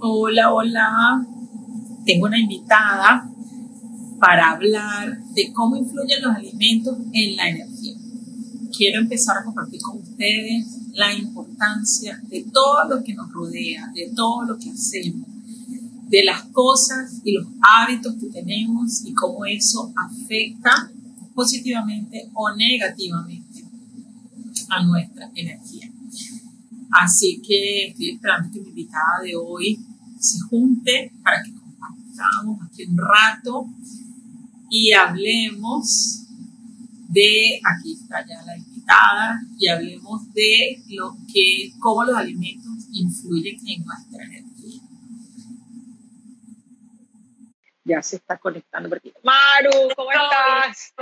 Hola, hola. Tengo una invitada para hablar de cómo influyen los alimentos en la energía. Quiero empezar a compartir con ustedes la importancia de todo lo que nos rodea, de todo lo que hacemos, de las cosas y los hábitos que tenemos y cómo eso afecta positivamente o negativamente a nuestra energía. Así que estoy esperando que mi invitada de hoy se junte para que compartamos aquí un rato y hablemos de, aquí está ya la invitada, y hablemos de lo que, cómo los alimentos influyen en nuestra energía. Ya se está conectando por aquí. Maru, ¿cómo estás?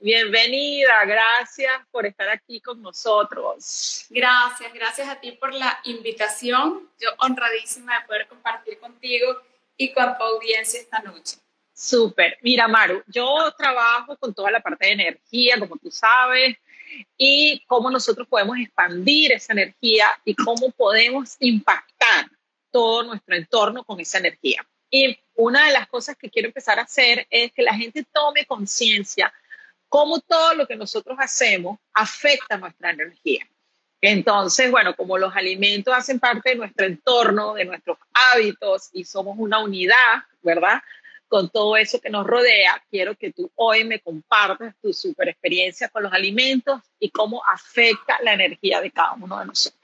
bienvenida, gracias por estar aquí con nosotros. Gracias, gracias a ti por la invitación. Yo honradísima de poder compartir contigo y con tu audiencia esta noche. Súper. Mira, Maru, yo trabajo con toda la parte de energía, como tú sabes, y cómo nosotros podemos expandir esa energía y cómo podemos impactar todo nuestro entorno con esa energía. Y una de las cosas que quiero empezar a hacer es que la gente tome conciencia cómo todo lo que nosotros hacemos afecta nuestra energía. Entonces, bueno, como los alimentos hacen parte de nuestro entorno, de nuestros hábitos y somos una unidad, ¿verdad? Con todo eso que nos rodea, quiero que tú hoy me compartas tu super experiencia con los alimentos y cómo afecta la energía de cada uno de nosotros.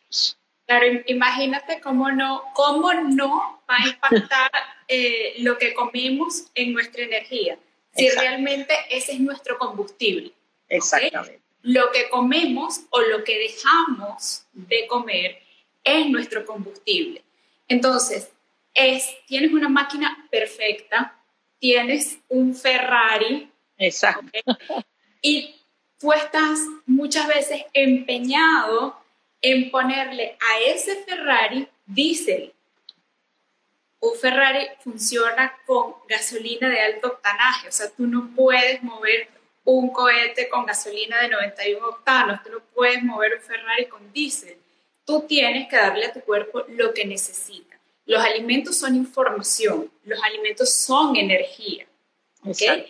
Claro, imagínate cómo no, cómo no va a impactar eh, lo que comemos en nuestra energía, si realmente ese es nuestro combustible. Exactamente. Lo que comemos o lo que dejamos de comer es nuestro combustible. Entonces, es, tienes una máquina perfecta, tienes un Ferrari. Exacto. Y tú estás muchas veces empeñado en ponerle a ese Ferrari diésel. Un Ferrari funciona con gasolina de alto octanaje, o sea, tú no puedes mover un cohete con gasolina de 91 octanos, tú no puedes mover un Ferrari con diésel. Tú tienes que darle a tu cuerpo lo que necesita. Los alimentos son información, los alimentos son energía. ¿okay?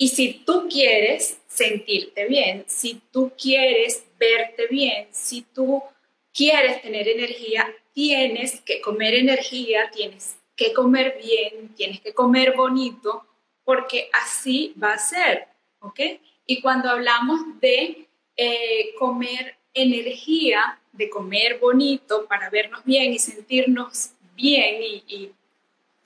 Y si tú quieres sentirte bien, si tú quieres verte bien, si tú quieres tener energía, tienes que comer energía, tienes que comer bien, tienes que comer bonito, porque así va a ser, ¿ok? Y cuando hablamos de eh, comer energía, de comer bonito para vernos bien y sentirnos bien y, y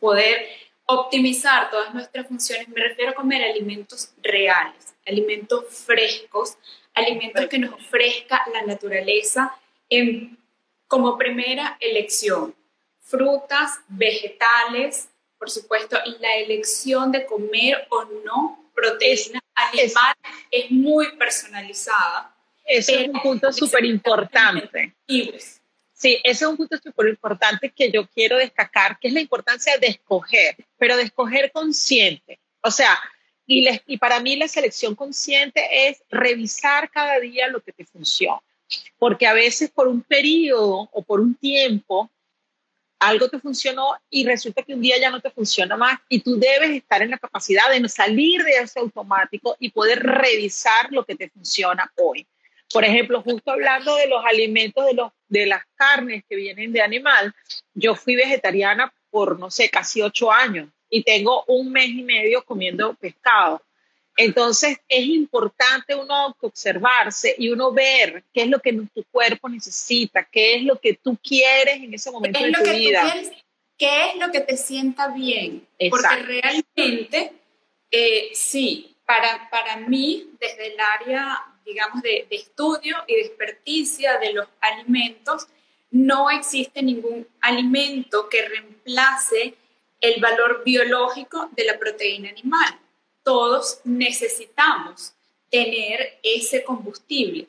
poder optimizar todas nuestras funciones, me refiero a comer alimentos reales, alimentos frescos, alimentos que nos ofrezca la naturaleza en, como primera elección. Frutas, vegetales, por supuesto, la elección de comer o no proteína animal es, muy personalizada. Eso es un punto súper importante. Sí, ese es un punto súper importante que yo quiero destacar, que es la importancia de escoger, pero de escoger consciente. O sea, y, y para mí la selección consciente es revisar cada día lo que te funciona porque a veces por un periodo o por un tiempo algo te funcionó y resulta que un día ya no te funciona más y tú debes estar en la capacidad de salir de ese automático y poder revisar lo que te funciona hoy. Por ejemplo, justo hablando de los alimentos, de, los, de las carnes que vienen de animal, yo fui vegetariana por, no sé, casi ocho años y tengo un mes y medio comiendo pescado. Entonces es importante uno observarse y uno ver qué es lo que tu cuerpo necesita, qué es lo que tú quieres en ese momento de tu vida. ¿Qué es lo que te sienta bien? Porque realmente, eh, sí, para, para mí, desde el área, digamos, de, de estudio y de experticia de los alimentos, no existe ningún alimento que reemplace el valor biológico de la proteína animal. Todos necesitamos tener ese combustible,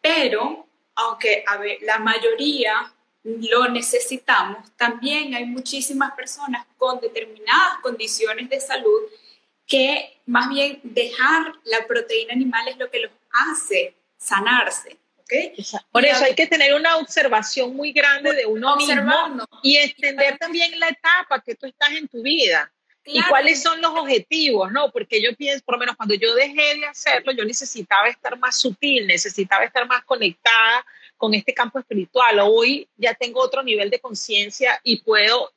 pero aunque la mayoría lo necesitamos, también hay muchísimas personas con determinadas condiciones de salud que más bien dejar la proteína animal es lo que los hace sanarse, Por eso hay que tener una observación muy grande de uno mismo y entender también la etapa que tú estás en tu vida. ¿Y cuáles son los objetivos? ¿no? Porque yo pienso, por lo menos cuando yo dejé de hacerlo, yo necesitaba estar más sutil, necesitaba estar más conectada con este campo espiritual. Hoy ya tengo otro nivel de conciencia y puedo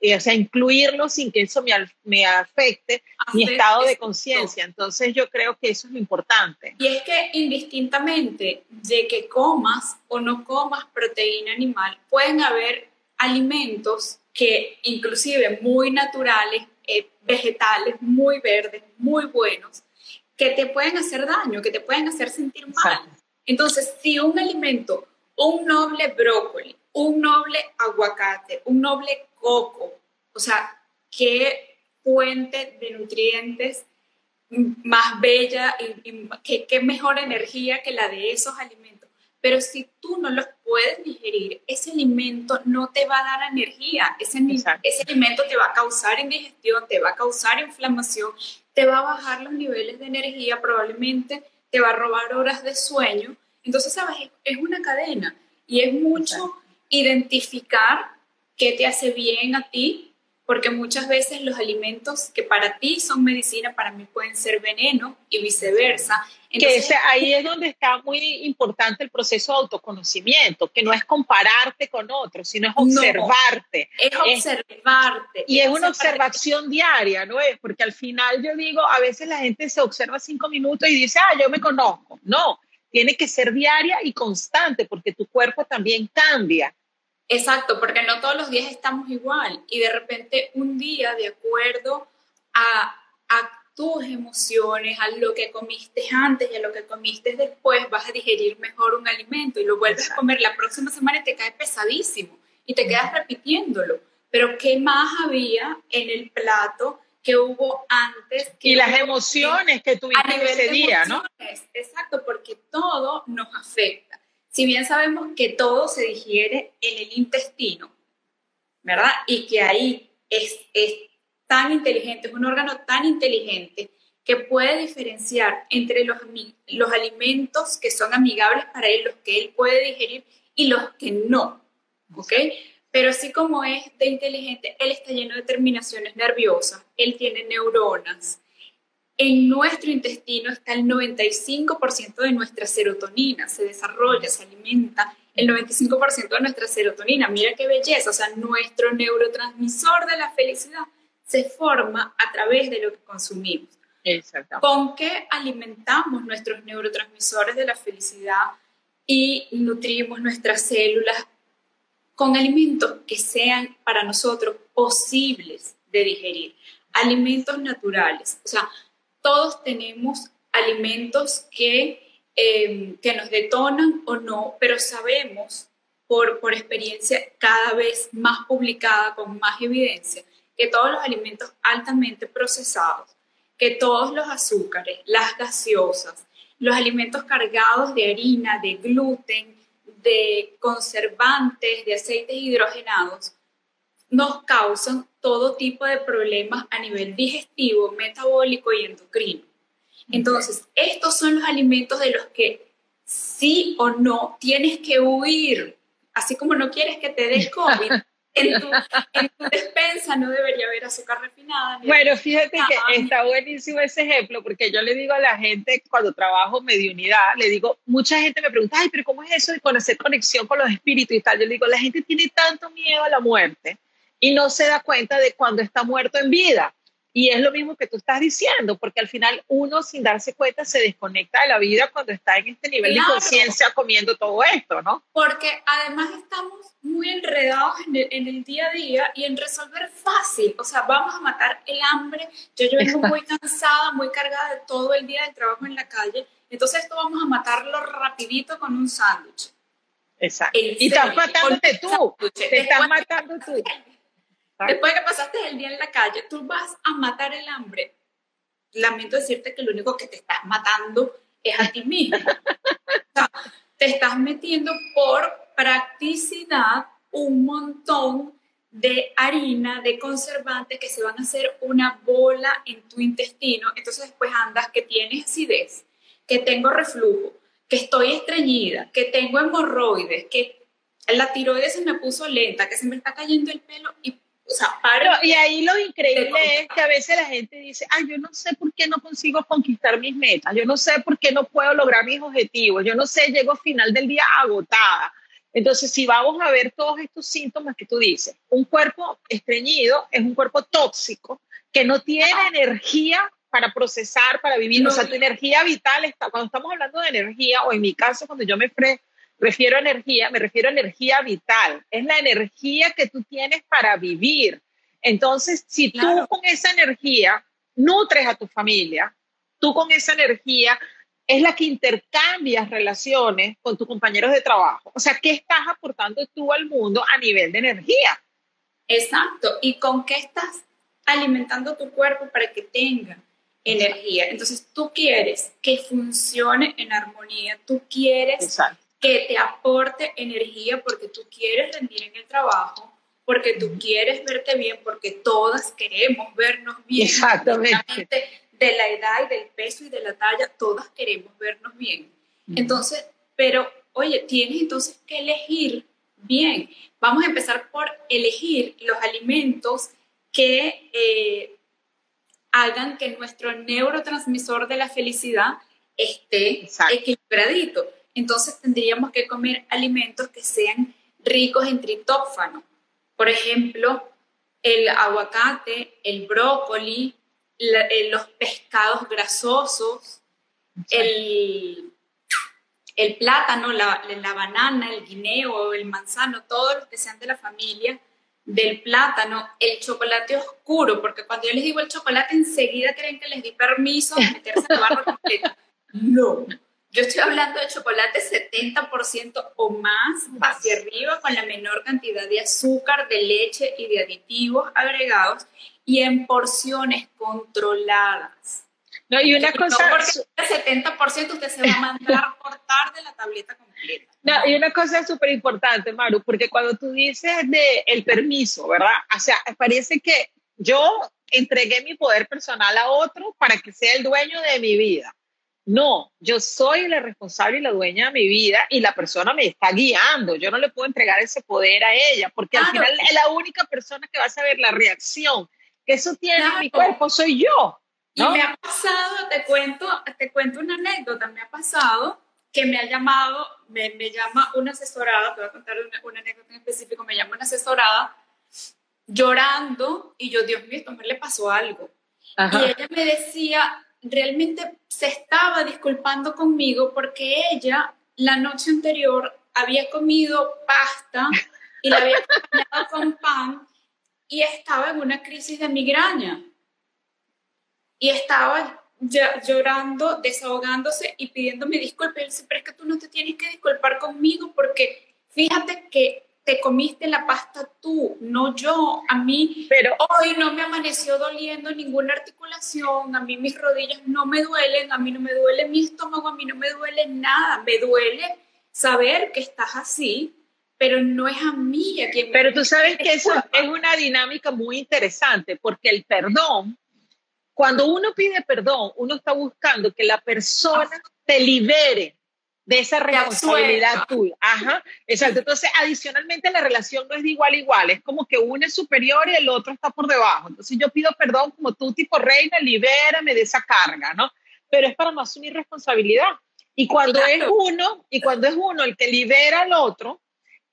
eh, o sea, incluirlo sin que eso me, me afecte mi estado de conciencia. Entonces yo creo que eso es lo importante. Y es que indistintamente de que comas o no comas proteína animal, pueden haber alimentos que inclusive muy naturales, eh, vegetales, muy verdes, muy buenos, que te pueden hacer daño, que te pueden hacer sentir mal. Entonces, si un alimento, un noble brócoli, un noble aguacate, un noble coco. O sea, qué fuente de nutrientes más bella y, qué, mejor energía que la de esos alimentos. Pero si tú no los puedes digerir, ese alimento no te va a dar energía. Ese, ese alimento te va a causar indigestión, te va a causar inflamación, te va a bajar los niveles de energía, probablemente te va a robar horas de sueño. Entonces, ¿sabes? Es una cadena y es mucho identificar qué te hace bien a ti, porque muchas veces los alimentos que para ti son medicina, para mí pueden ser veneno y viceversa. que ahí es donde está muy importante el proceso de autoconocimiento, que no es compararte con otros, sino es observarte. es observarte. y es, una observación diaria, ¿no es? Porque al final yo digo, a veces la gente se observa cinco minutos y dice, ah, yo me conozco. No, tiene que ser diaria y constante porque tu cuerpo también cambia. Exacto, porque no todos los días estamos igual y de repente un día, de acuerdo a, tus emociones, a lo que comiste antes y a lo que comiste después, vas a digerir mejor un alimento y lo vuelves a comer la próxima semana y te cae pesadísimo y te quedas repitiéndolo. Pero ¿qué más había en el plato que hubo antes? y las emociones que tuviste ese día, ¿no? Exacto, porque todo nos afecta. Si bien sabemos que todo se digiere en el intestino, ¿verdad? Y que ahí es, es tan inteligente, es un órgano tan inteligente que puede diferenciar entre los, los alimentos que son amigables para él, los que él puede digerir y los que no, ¿ok? Pero así como es de inteligente, él está lleno de terminaciones nerviosas, él tiene neuronas, en nuestro intestino está el 95% de nuestra serotonina, se desarrolla, se alimenta el 95% de nuestra serotonina. Mira qué belleza, o sea, nuestro neurotransmisor de la felicidad se forma a través de lo que consumimos. Exacto. ¿Con qué alimentamos nuestros neurotransmisores de la felicidad y nutrimos nuestras células? Con alimentos que sean para nosotros posibles de digerir, alimentos naturales. O sea, todos tenemos alimentos que, em, que nos detonan o no, pero sabemos por, por experiencia cada vez más publicada, con más evidencia, que todos los alimentos altamente procesados, que todos los azúcares, las gaseosas, los alimentos cargados de harina, de gluten, de conservantes, de aceites hidrogenados, nos causan todo tipo de problemas a nivel digestivo, metabólico y endocrino. Entonces, estos son los alimentos de los que sí o no tienes que huir, así como no quieres que te dé COVID. En tu, despensa no debería haber azúcar refinada. Bueno, fíjate que está buenísimo ese ejemplo, porque yo le digo a la gente cuando trabajo mediunidad, le digo, mucha gente me pregunta, ay, pero ¿cómo es eso de conocer conexión con los espíritus y tal? Yo le digo, la gente tiene tanto miedo a la muerte y no se da cuenta de cuando está muerto en vida. Y es lo mismo que tú estás diciendo, porque al final uno sin darse cuenta se desconecta de la vida cuando está en este nivel de conciencia comiendo todo esto, ¿no? Porque además estamos muy enredados en el, en el, día a día y en resolver fácil. O sea, vamos a matar el hambre. Yo, yo vengo muy cansada, muy cargada de todo el día de trabajo en la calle. Entonces esto vamos a matarlo rapidito con un sándwich. Exacto. y estás matándote tú. Te estás matando tú. Después que pasaste el día en la calle, tú vas a matar el hambre. Lamento decirte que lo único que te estás matando es a ti mismo. te estás metiendo por practicidad un montón de harina, de conservantes que se van a hacer una bola en tu intestino. Entonces después andas que tienes acidez, que tengo reflujo, que estoy estreñida, que tengo hemorroides, que la tiroides se me puso lenta, que se me está cayendo el pelo y o sea, y ahí lo increíble es que a veces la gente dice, ay, yo no sé por qué no consigo conquistar mis metas, yo no sé por qué no puedo lograr mis objetivos, yo no sé, llego al final del día agotada. Entonces, si vamos a ver todos estos síntomas que tú dices, un cuerpo estreñido es un cuerpo tóxico que no tiene energía para procesar, para vivir. o sea, tu energía vital está, cuando estamos hablando de energía, o en mi caso, cuando yo me refiero a energía, me refiero a energía vital. Es la energía que tú tienes para vivir. Entonces, si tú con esa energía nutres a tu familia, tú con esa energía es la que intercambias relaciones con tus compañeros de trabajo. O sea, ¿qué estás aportando tú al mundo a nivel de energía? Exacto. ¿Y con qué estás alimentando tu cuerpo para que tenga energía? Entonces, tú quieres que funcione en armonía, tú quieres que te aporte energía porque tú quieres rendir en el trabajo, porque tú quieres verte bien, porque todas queremos vernos bien. Exactamente de la edad y del peso y de la talla, todas queremos vernos bien. Entonces, pero oye, tienes entonces que elegir bien. Vamos a empezar por elegir los alimentos que eh, hagan que nuestro neurotransmisor de la felicidad esté equilibradito. Entonces tendríamos que comer alimentos que sean ricos en triptófano. Por ejemplo, el aguacate, el brócoli, eh, los pescados grasosos, el, el, plátano, la, la, banana, el guineo, el manzano, todos los que sean de la familia del plátano, el chocolate oscuro, porque cuando yo les digo el chocolate enseguida creen que les di permiso de meterse en barro completo. No, yo estoy hablando de chocolate 70% o más hacia arriba con la menor cantidad de azúcar, de leche y de aditivos agregados y en porciones controladas. No, y una cosa... El 70% usted se va a mandar a cortar de la tableta completa. No, y una cosa súper importante, Maru, porque cuando tú dices de el permiso, ¿verdad? O sea, parece que yo entregué mi poder personal a otro para que sea el dueño de mi vida. No, yo soy la responsable y la dueña de mi vida y la persona me está guiando. Yo no le puedo entregar ese poder a ella porque al final es la única persona que va a saber la reacción que eso tiene en mi cuerpo soy yo. Y me ha pasado, te cuento, te cuento una anécdota, me ha pasado que me ha llamado, me, me llama una asesorada, te voy a contar una, anécdota en específico, me llama una asesorada llorando y yo, Dios mío, esto me le pasó algo. Y ella me decía, realmente se estaba disculpando conmigo porque ella la noche anterior había comido pasta y la había acompañado con pan y estaba en una crisis de migraña. Y estaba llorando, desahogándose y pidiéndome disculpas. Y él es que tú no te tienes que disculpar conmigo porque fíjate que te comiste la pasta tú, no yo. A mí pero, hoy no me amaneció doliendo ninguna articulación, a mí mis rodillas no me duelen, a mí no me duele mi estómago, a mí no me duele nada. Me duele saber que estás así, pero no es a mí a quien Pero tú sabes que eso es una dinámica muy interesante, porque el perdón, cuando uno pide perdón, uno está buscando que la persona te libere de esa responsabilidad tuya. Ajá, exacto. Entonces, adicionalmente, la relación no es de igual a igual, es como que uno es superior y el otro está por debajo. Entonces, yo pido perdón como tú, tipo reina, libérame de esa carga, ¿no? Pero es para no asumir responsabilidad. Y cuando es uno, y cuando es uno el que libera al otro,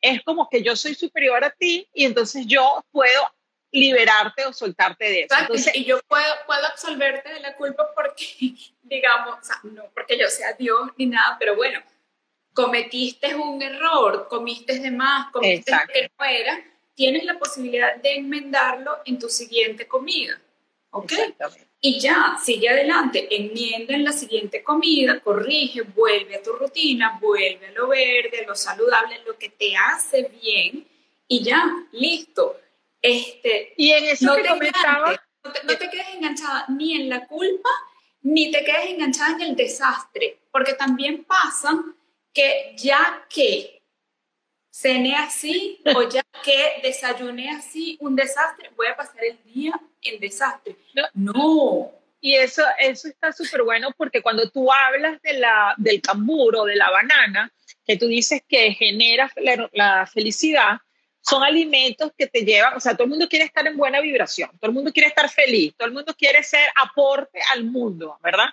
es como que yo soy superior a ti y entonces yo puedo liberarte o soltarte de eso. y yo puedo, puedo absolverte de la culpa porque, digamos, no porque yo sea Dios ni nada, pero bueno, cometiste un error, comiste de más, comiste que no era, tienes la posibilidad de enmendarlo en tu siguiente comida. ¿Ok? y ya, sigue adelante, enmienda en la siguiente comida, corrige, vuelve a tu rutina, vuelve a lo verde, a lo saludable, lo que te hace bien y ya, listo. Este, y en eso no que te comentaba... no, te, quedes enganchada ni en la culpa, ni te quedes enganchada en el desastre, porque también pasa que ya que cené así o ya que desayuné así, un desastre, voy a pasar el día en desastre. No. y eso, eso está súper bueno porque cuando tú hablas de la, del de la banana, que tú dices que genera la, felicidad, son alimentos que te llevan, o sea, todo el mundo quiere estar en buena vibración, todo el mundo quiere estar feliz, todo el mundo quiere ser aporte al mundo, ¿verdad?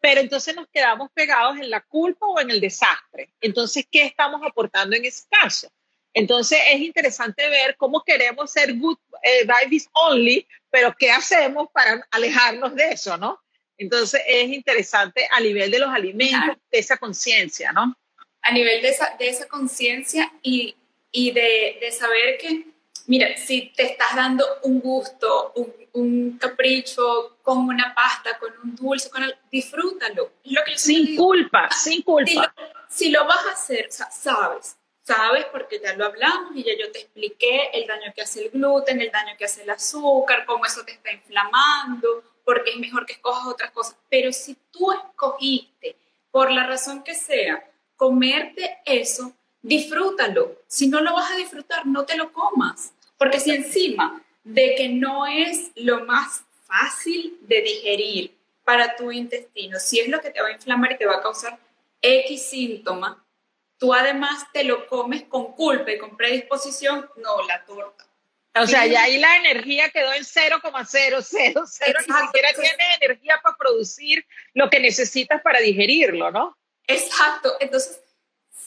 Pero entonces nos quedamos pegados en la culpa o en el desastre. Entonces, ¿qué estamos aportando en ese caso? Entonces es interesante ver cómo queremos ser good eh, vibes only, pero qué hacemos para alejarnos de eso, ¿no? Entonces es interesante a nivel de los alimentos, de esa conciencia, ¿no? A nivel de esa, de esa conciencia y, y de, de, saber que, mira, si te estás dando un gusto, un, un capricho con una pasta, con un dulce, con el, disfrútalo. Lo que sin culpa, sin culpa. Si lo, si lo vas a hacer, sabes, sabes porque ya lo hablamos y ya yo te expliqué el daño que hace el gluten, el daño que hace el azúcar, cómo eso te está inflamando, porque es mejor que escojas otras cosas. Pero si tú escogiste, por la razón que sea, comerte eso, disfrútalo. Si no lo vas a disfrutar, no te lo comas. Porque si encima de que no es lo más fácil de digerir para tu intestino, si es lo que te va a inflamar y te va a causar X síntoma, tú además te lo comes con culpa y con predisposición, no, la torta. O sea, ya ahí la energía quedó en 0,000, ni siquiera tienes energía para producir lo que necesitas para digerirlo, ¿no? Exacto, entonces,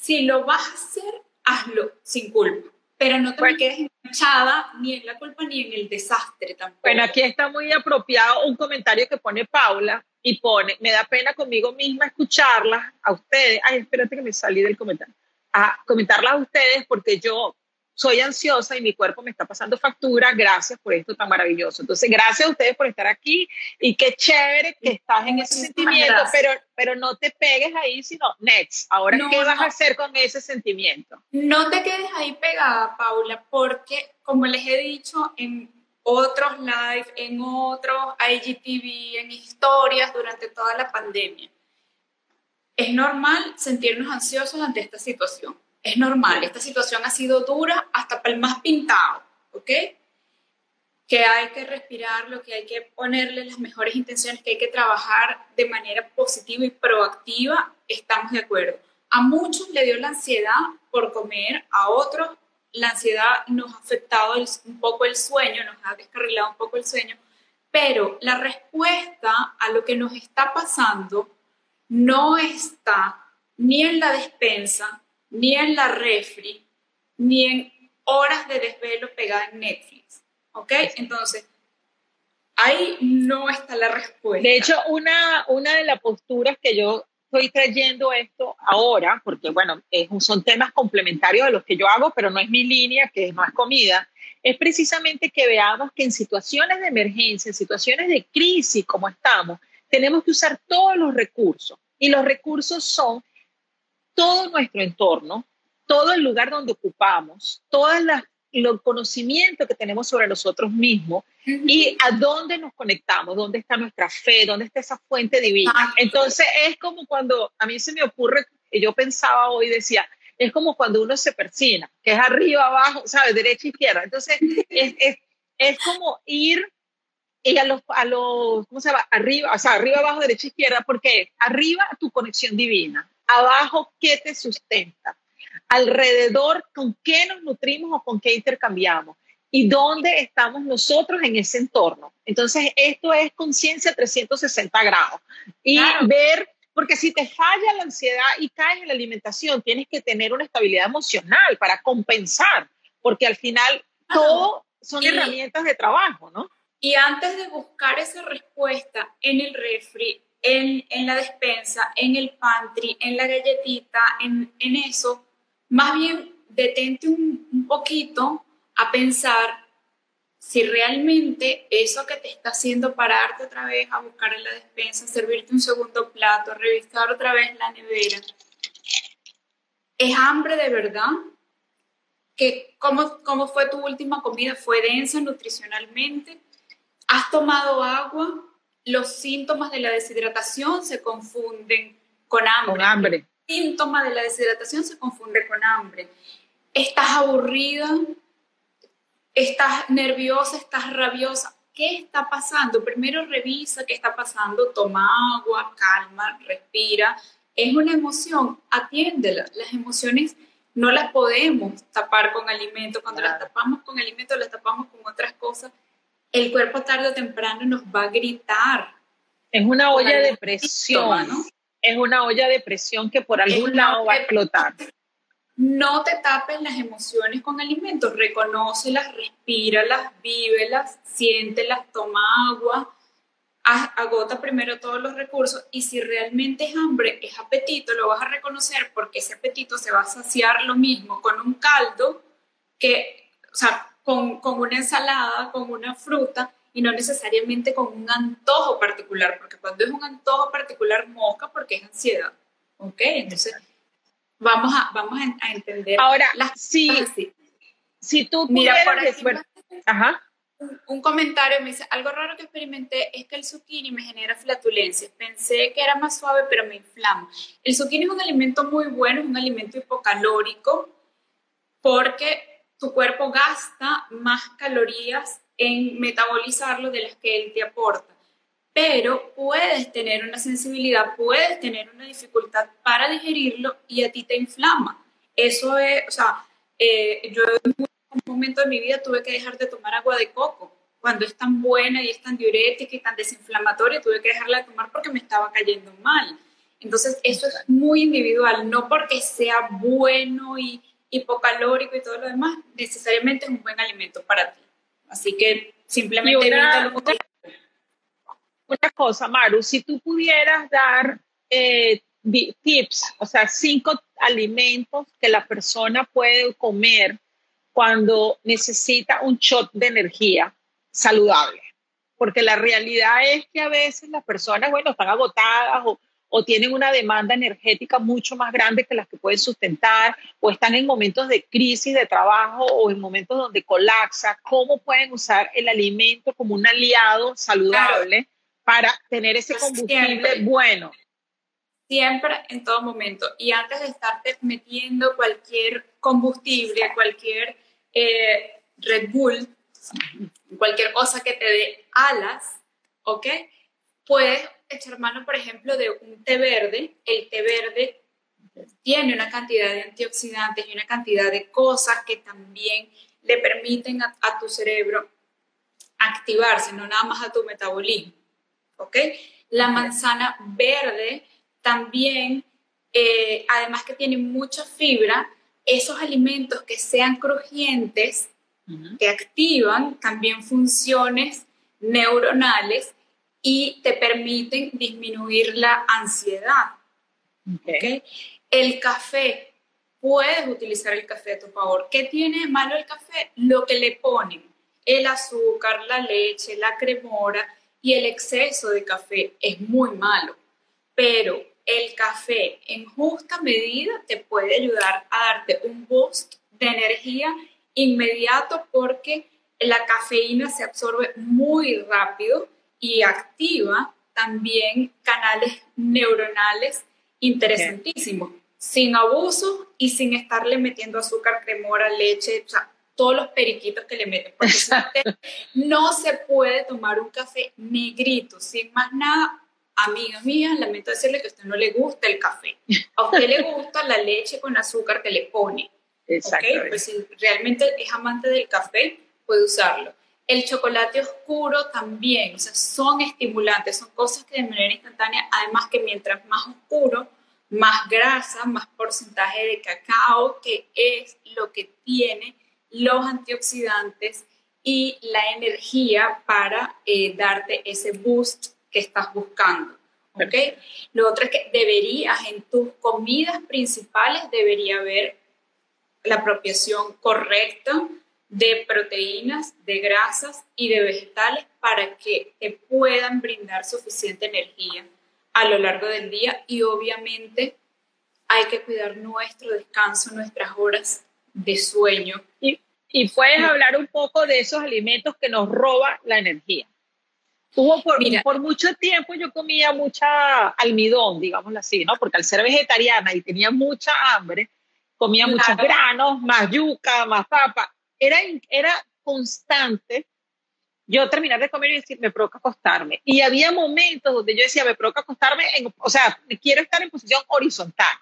si lo vas a hacer, hazlo sin culpa, pero no te quedes enganchada ni en la culpa ni en el desastre tampoco. Bueno, aquí está muy apropiado un comentario que pone Paula, y pone, me da pena conmigo misma escucharlas a ustedes. Ay, espérate que me salí del comentario. A comentarlas a ustedes porque yo soy ansiosa y mi cuerpo me está pasando factura. Gracias por esto tan maravilloso. Entonces, gracias a ustedes por estar aquí y qué chévere que estás en ese sentimiento, pero, pero no te pegues ahí, sino next. Ahora, ¿qué vas a hacer con ese sentimiento? No te quedes ahí pegada, Paula, porque como les he dicho en otros live, en otros IGTV, en historias durante toda la pandemia. Es normal sentirnos ansiosos ante esta situación. Es normal, esta situación ha sido dura hasta para el más pintado, ¿ok? Que hay que respirarlo, que hay que ponerle las mejores intenciones, que hay que trabajar de manera positiva y proactiva, estamos de acuerdo. A muchos le dio la ansiedad por comer, a otros la ansiedad nos ha afectado un poco el sueño, nos ha descarrilado un poco el sueño, pero la respuesta a lo que nos está pasando no está ni en la despensa, ni en la refri, ni en horas de desvelo pegada en Netflix. ¿Ok? Entonces, ahí no está la respuesta. De hecho, una, una de las posturas que yo estoy trayendo esto ahora, porque bueno, son temas complementarios de los que yo hago, pero no es mi línea, que es comida, es precisamente que veamos que en situaciones de emergencia, en situaciones de crisis como estamos, tenemos que usar todos los recursos. Y los recursos son todo nuestro entorno, todo el lugar donde ocupamos, todas las el conocimiento que tenemos sobre nosotros mismos y a dónde nos conectamos, dónde está nuestra fe, dónde está esa fuente divina. Entonces es como cuando a mí se me ocurre, yo pensaba hoy, decía, es como cuando uno se persina, que es arriba, abajo, ¿sabes? Derecha, izquierda. Entonces es, es, es como ir y a los, a los, ¿cómo se llama? Arriba, o sea, arriba, abajo, derecha, izquierda, porque arriba tu conexión divina, abajo, ¿qué te sustenta? alrededor con qué nos nutrimos o con qué intercambiamos y dónde estamos nosotros en ese entorno. Entonces, esto es conciencia 360 grados y ver, porque si te falla la ansiedad y caes en la alimentación, tienes que tener una estabilidad emocional para compensar, porque al final todo son herramientas de trabajo, ¿no? Y antes de buscar esa respuesta en el refri, en, en la despensa, en el pantry, en la galletita, en, en eso, más bien, detente un, poquito a pensar si realmente eso que te está haciendo pararte otra vez a buscar en la despensa, servirte un segundo plato, revisar otra vez la nevera, es hambre de verdad, que cómo, cómo fue tu última comida, fue densa nutricionalmente, has tomado agua, los síntomas de la deshidratación se confunden con hambre. Con hambre síntoma de la deshidratación se confunde con hambre. Estás aburrida, estás nerviosa, estás rabiosa. qué está pasando. Primero revisa qué está pasando, toma agua, calma, respira. Es una emoción, atiéndela. Las emociones no las podemos tapar con alimento. Cuando las tapamos con alimento, las tapamos con otras cosas. El cuerpo tarde o temprano nos va a gritar. Es una olla de presión, ¿no? Es una olla de presión que por algún lado va a explotar no te tapes las emociones con alimentos, reconócelas, respíralas, vívelas, siéntelas, toma agua, agota primero todos los recursos y si realmente es hambre, es apetito, lo vas a reconocer porque ese apetito se va a saciar lo mismo con un caldo que, o sea, con, con una ensalada, con una fruta y no necesariamente con un antojo particular, porque cuando es un antojo particular moca porque es ansiedad, ¿ok? Entonces vamos a, vamos a entender. Ahora, si, si tú. Mira, ajá. Un, comentario me dice, algo raro que experimenté es que el zucchini me genera flatulencias. Pensé que era más suave, pero me inflama. El zucchini es un alimento muy bueno, es un alimento hipocalórico, porque tu cuerpo gasta más calorías en metabolizarlo de las que él te aporta pero puedes tener una sensibilidad, puedes tener una dificultad para digerirlo y a ti te inflama. Eso es, o sea, eh, yo en un momento de mi vida tuve que dejar de tomar agua de coco. Cuando es tan buena y es tan diurética y tan desinflamatoria, tuve que dejarla de tomar porque me estaba cayendo mal. Entonces, eso es muy individual, no porque sea bueno y hipocalórico y todo lo demás, necesariamente es un buen alimento para ti. Así que simplemente evítalo una cosa, Maru, si tú pudieras dar eh, tips, o sea, cinco alimentos que la persona puede comer cuando necesita un shot de energía saludable. Porque la realidad es que a veces las personas, bueno, están agotadas o, o tienen una demanda energética mucho más grande que las que pueden sustentar, o están en momentos de crisis de trabajo o en momentos donde colapsa, ¿cómo pueden usar el alimento como un aliado saludable para tener ese combustible bueno. Siempre, en todo momento. Y antes de estarte metiendo cualquier combustible, cualquier eh, Red Bull, cualquier cosa que te dé alas, ¿ok? Puedes echar mano, por ejemplo, de un té verde. El té verde tiene una cantidad de antioxidantes y una cantidad de cosas que también le permiten a tu cerebro activarse, no nada más a tu metabolismo. ¿ok? La manzana verde también, eh, además que tiene mucha fibra, esos alimentos que sean crujientes, que activan también funciones neuronales y te permiten disminuir la ansiedad. Okay. El café, puedes utilizar el café a tu favor. ¿Qué tiene de malo el café? Lo que le ponen, el azúcar, la leche, la cremora, y el exceso de café es muy malo, pero el café en justa medida te puede ayudar a darte un boost de energía inmediato porque la cafeína se absorbe muy rápido y activa también canales neuronales interesantísimos, sin abuso y sin estarle metiendo azúcar, cremora, leche, o sea, todos los periquitos que le meten. Porque no se puede tomar un café negrito, sin más nada. Amiga mía, lamento decirle que a usted no le gusta el café. A usted le gusta la leche con azúcar que le pone. Exacto. Pues si realmente es amante del café, puede usarlo. El chocolate oscuro también, o sea, son estimulantes, son cosas que de manera instantánea, además que mientras más oscuro, más grasa, más porcentaje de cacao, que es lo que tiene los antioxidantes y la energía para eh, darte ese boost que estás buscando. ¿ok? Lo otro es que deberías, en tus comidas principales, debería haber la apropiación correcta de proteínas, de grasas y de vegetales para que te puedan brindar suficiente energía a lo largo del día y obviamente hay que cuidar nuestro descanso, nuestras horas de sueño. Y, y puedes hablar un poco de esos alimentos que nos roban la energía. Hubo por, por mucho tiempo yo comía mucha almidón, digámoslo así, ¿no? Porque al ser vegetariana y tenía mucha hambre, comía muchos granos, más yuca, más papa. Era, era constante yo terminar de comer y decir, me provoca acostarme. Y había momentos donde yo decía, me provoca acostarme, en, o sea, quiero estar en posición horizontal,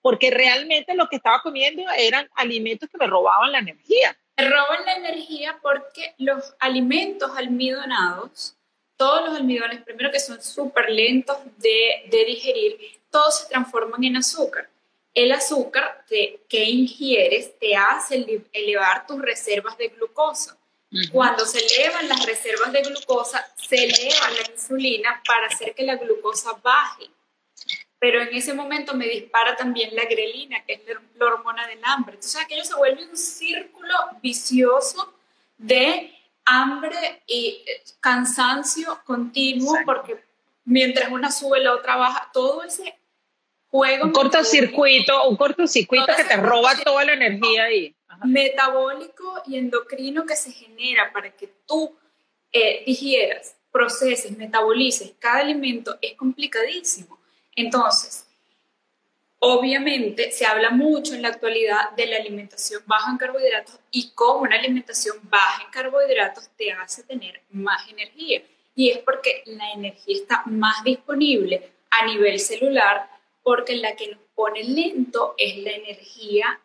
porque realmente lo que estaba comiendo eran alimentos que me robaban la energía. Me roban la energía porque los alimentos almidonados, todos los almidones, primero que son súper lentos de, de digerir, todos se transforman en azúcar el azúcar que ingieres te hace elevar tus reservas de glucosa. Cuando se elevan las reservas de glucosa, se eleva la insulina para hacer que la glucosa baje. Pero en ese momento me dispara también la grelina, que es la hormona del hambre. Entonces aquello se vuelve un círculo vicioso de hambre y eh, cansancio continuo, porque mientras una sube, la otra baja, todo ese juego. Un cortocircuito, un cortocircuito que te roba toda la energía ahí. Metabólico y endocrino que se genera para que tú eh, digieras, proceses, metabolices cada alimento es complicadísimo. Entonces, obviamente se habla mucho en la actualidad de la alimentación baja en carbohidratos y cómo una alimentación baja en carbohidratos te hace tener más energía. Y es porque la energía está más disponible a nivel celular porque la que nos pone lento es la energía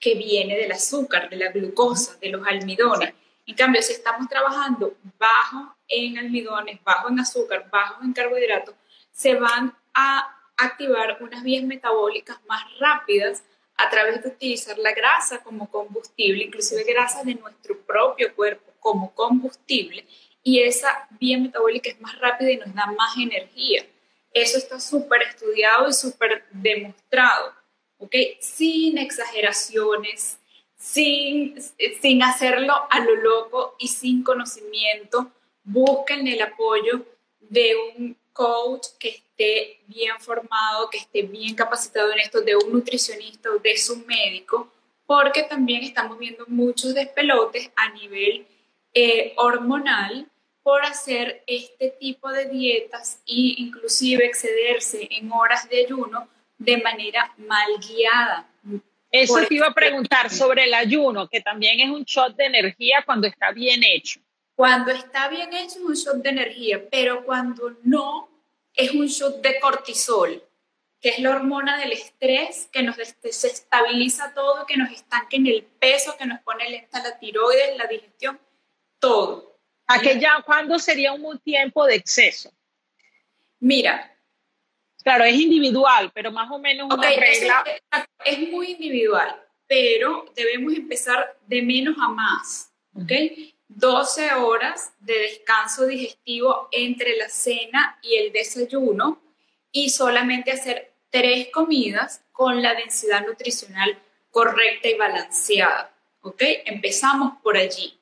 que viene del azúcar, de la glucosa, de los almidones. En cambio, si estamos trabajando bajo en almidones, bajo en azúcar, bajo en carbohidratos, se van a activar unas vías metabólicas más rápidas a través de utilizar la grasa como combustible, inclusive grasa de nuestro propio cuerpo como combustible, y esa vía metabólica es más rápida y nos da más energía. Eso está súper estudiado y súper demostrado, ¿ok? Sin exageraciones, sin, sin hacerlo a lo loco y sin conocimiento. Busquen el apoyo de un coach que esté bien formado, que esté bien capacitado en esto, de un nutricionista o de su médico, porque también estamos viendo muchos despelotes a nivel eh, hormonal por hacer este tipo de dietas e inclusive excederse en horas de ayuno de manera mal guiada. Eso te iba a preguntar sobre el ayuno, que también es un shot de energía cuando está bien hecho. Cuando está bien hecho es un shot de energía, pero cuando no es un shot de cortisol, que es la hormona del estrés que nos desestabiliza todo, que nos estanque en el peso, que nos pone lenta la tiroides, la digestión, todo. Aquella, ¿Cuándo sería un tiempo de exceso? Mira. Claro, es individual, pero más o menos una regla. Es, es, muy individual, pero debemos empezar de menos a más. ¿Ok? 12 horas de descanso digestivo entre la cena y el desayuno y solamente hacer tres comidas con la densidad nutricional correcta y balanceada. ¿Ok? Empezamos por allí.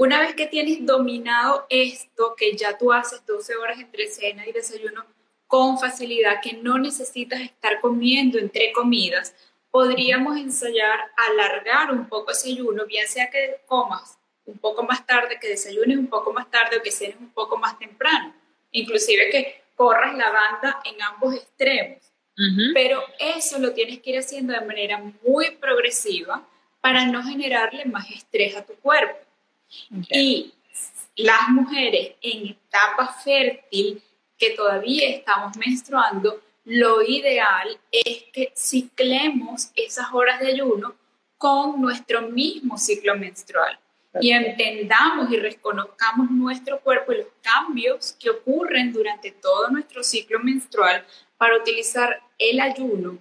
Una vez que tienes dominado esto, que ya tú haces 12 horas entre cena y desayuno con facilidad, que no necesitas estar comiendo entre comidas, podríamos ensayar alargar un poco ese ayuno, bien sea que comas un poco más tarde, que desayunes un poco más tarde o que cenes un poco más temprano. Inclusive que corras la banda en ambos extremos. Pero eso lo tienes que ir haciendo de manera muy progresiva para no generarle más estrés a tu cuerpo. Y las mujeres en etapa fértil que todavía estamos menstruando, lo ideal es que ciclemos esas horas de ayuno con nuestro mismo ciclo menstrual. Y entendamos y reconozcamos nuestro cuerpo y los cambios que ocurren durante todo nuestro ciclo menstrual para utilizar el ayuno